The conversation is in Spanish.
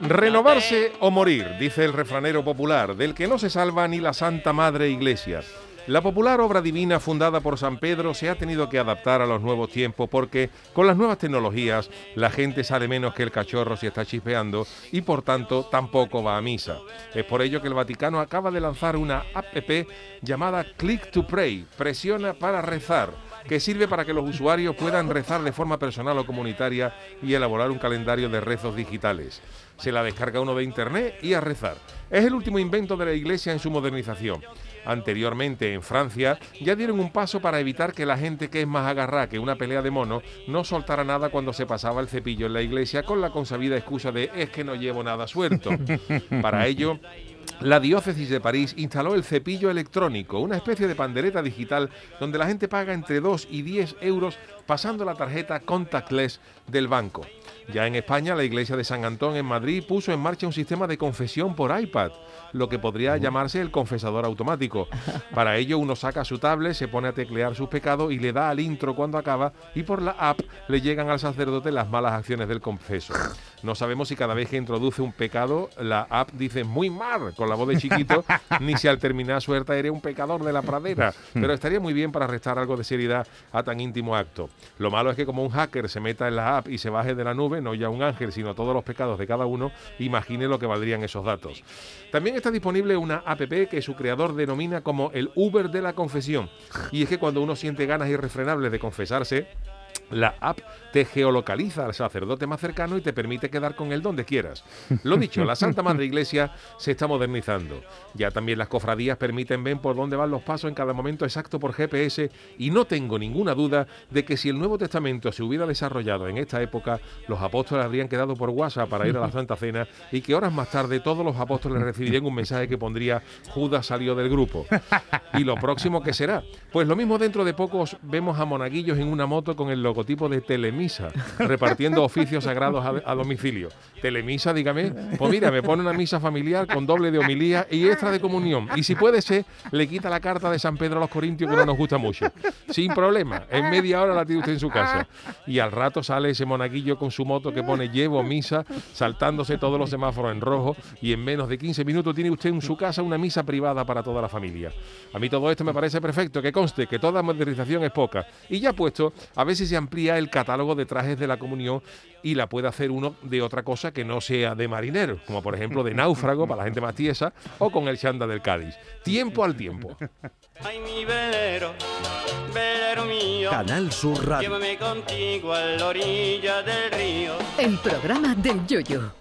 Renovarse o morir, dice el refranero popular, del que no se salva ni la Santa Madre Iglesia. La popular obra divina fundada por San Pedro se ha tenido que adaptar a los nuevos tiempos porque con las nuevas tecnologías la gente sale menos que el cachorro si está chispeando y por tanto tampoco va a misa. Es por ello que el Vaticano acaba de lanzar una app llamada Click to Pray, presiona para rezar que sirve para que los usuarios puedan rezar de forma personal o comunitaria y elaborar un calendario de rezos digitales. Se la descarga uno de internet y a rezar. Es el último invento de la Iglesia en su modernización. Anteriormente en Francia ya dieron un paso para evitar que la gente que es más agarrada que una pelea de mono no soltara nada cuando se pasaba el cepillo en la iglesia con la consabida excusa de es que no llevo nada suelto. Para ello la diócesis de París instaló el cepillo electrónico, una especie de pandereta digital donde la gente paga entre 2 y 10 euros pasando la tarjeta contactless del banco. Ya en España, la iglesia de San Antón en Madrid puso en marcha un sistema de confesión por iPad, lo que podría llamarse el confesador automático. Para ello, uno saca su tablet, se pone a teclear sus pecados y le da al intro cuando acaba y por la app le llegan al sacerdote las malas acciones del confeso. No sabemos si cada vez que introduce un pecado, la app dice muy mal con la voz de chiquito, ni si al terminar suelta eres un pecador de la pradera. Pero estaría muy bien para restar algo de seriedad a tan íntimo acto. Lo malo es que como un hacker se meta en la app y se baje de la nube, no ya un ángel, sino todos los pecados de cada uno, imagine lo que valdrían esos datos. También está disponible una app que su creador denomina como el Uber de la confesión. Y es que cuando uno siente ganas irrefrenables de confesarse, la app te geolocaliza al sacerdote más cercano y te permite quedar con él donde quieras. Lo dicho, la Santa Madre Iglesia se está modernizando. Ya también las cofradías permiten ver por dónde van los pasos en cada momento exacto por GPS y no tengo ninguna duda de que si el Nuevo Testamento se hubiera desarrollado en esta época, los apóstoles habrían quedado por WhatsApp para ir a la Santa Cena y que horas más tarde todos los apóstoles recibirían un mensaje que pondría Judas salió del grupo. ¿Y lo próximo que será? Pues lo mismo dentro de pocos vemos a monaguillos en una moto con el logotipo de Telemisa, repartiendo oficios sagrados a, domicilio. Telemisa, dígame, pues mira, me pone una misa familiar con doble de homilía y extra de comunión. Y si puede ser, le quita la carta de San Pedro a los Corintios que no nos gusta mucho. Sin problema, en media hora la tiene usted en su casa. Y al rato sale ese monaguillo con su moto que pone llevo misa, saltándose todos los semáforos en rojo y en menos de 15 minutos tiene usted en su casa una misa privada para toda la familia. Mí todo esto me parece perfecto, que conste que toda modernización es poca. Y ya puesto, a ver si se amplía el catálogo de trajes de la comunión y la puede hacer uno de otra cosa que no sea de marinero, como por ejemplo de náufrago para la gente más tiesa o con el chanda del Cádiz. Tiempo al tiempo. Ay, mi velero, velero mío, Canal Sur Radio. llévame contigo a la orilla del río. El programa del Yoyo.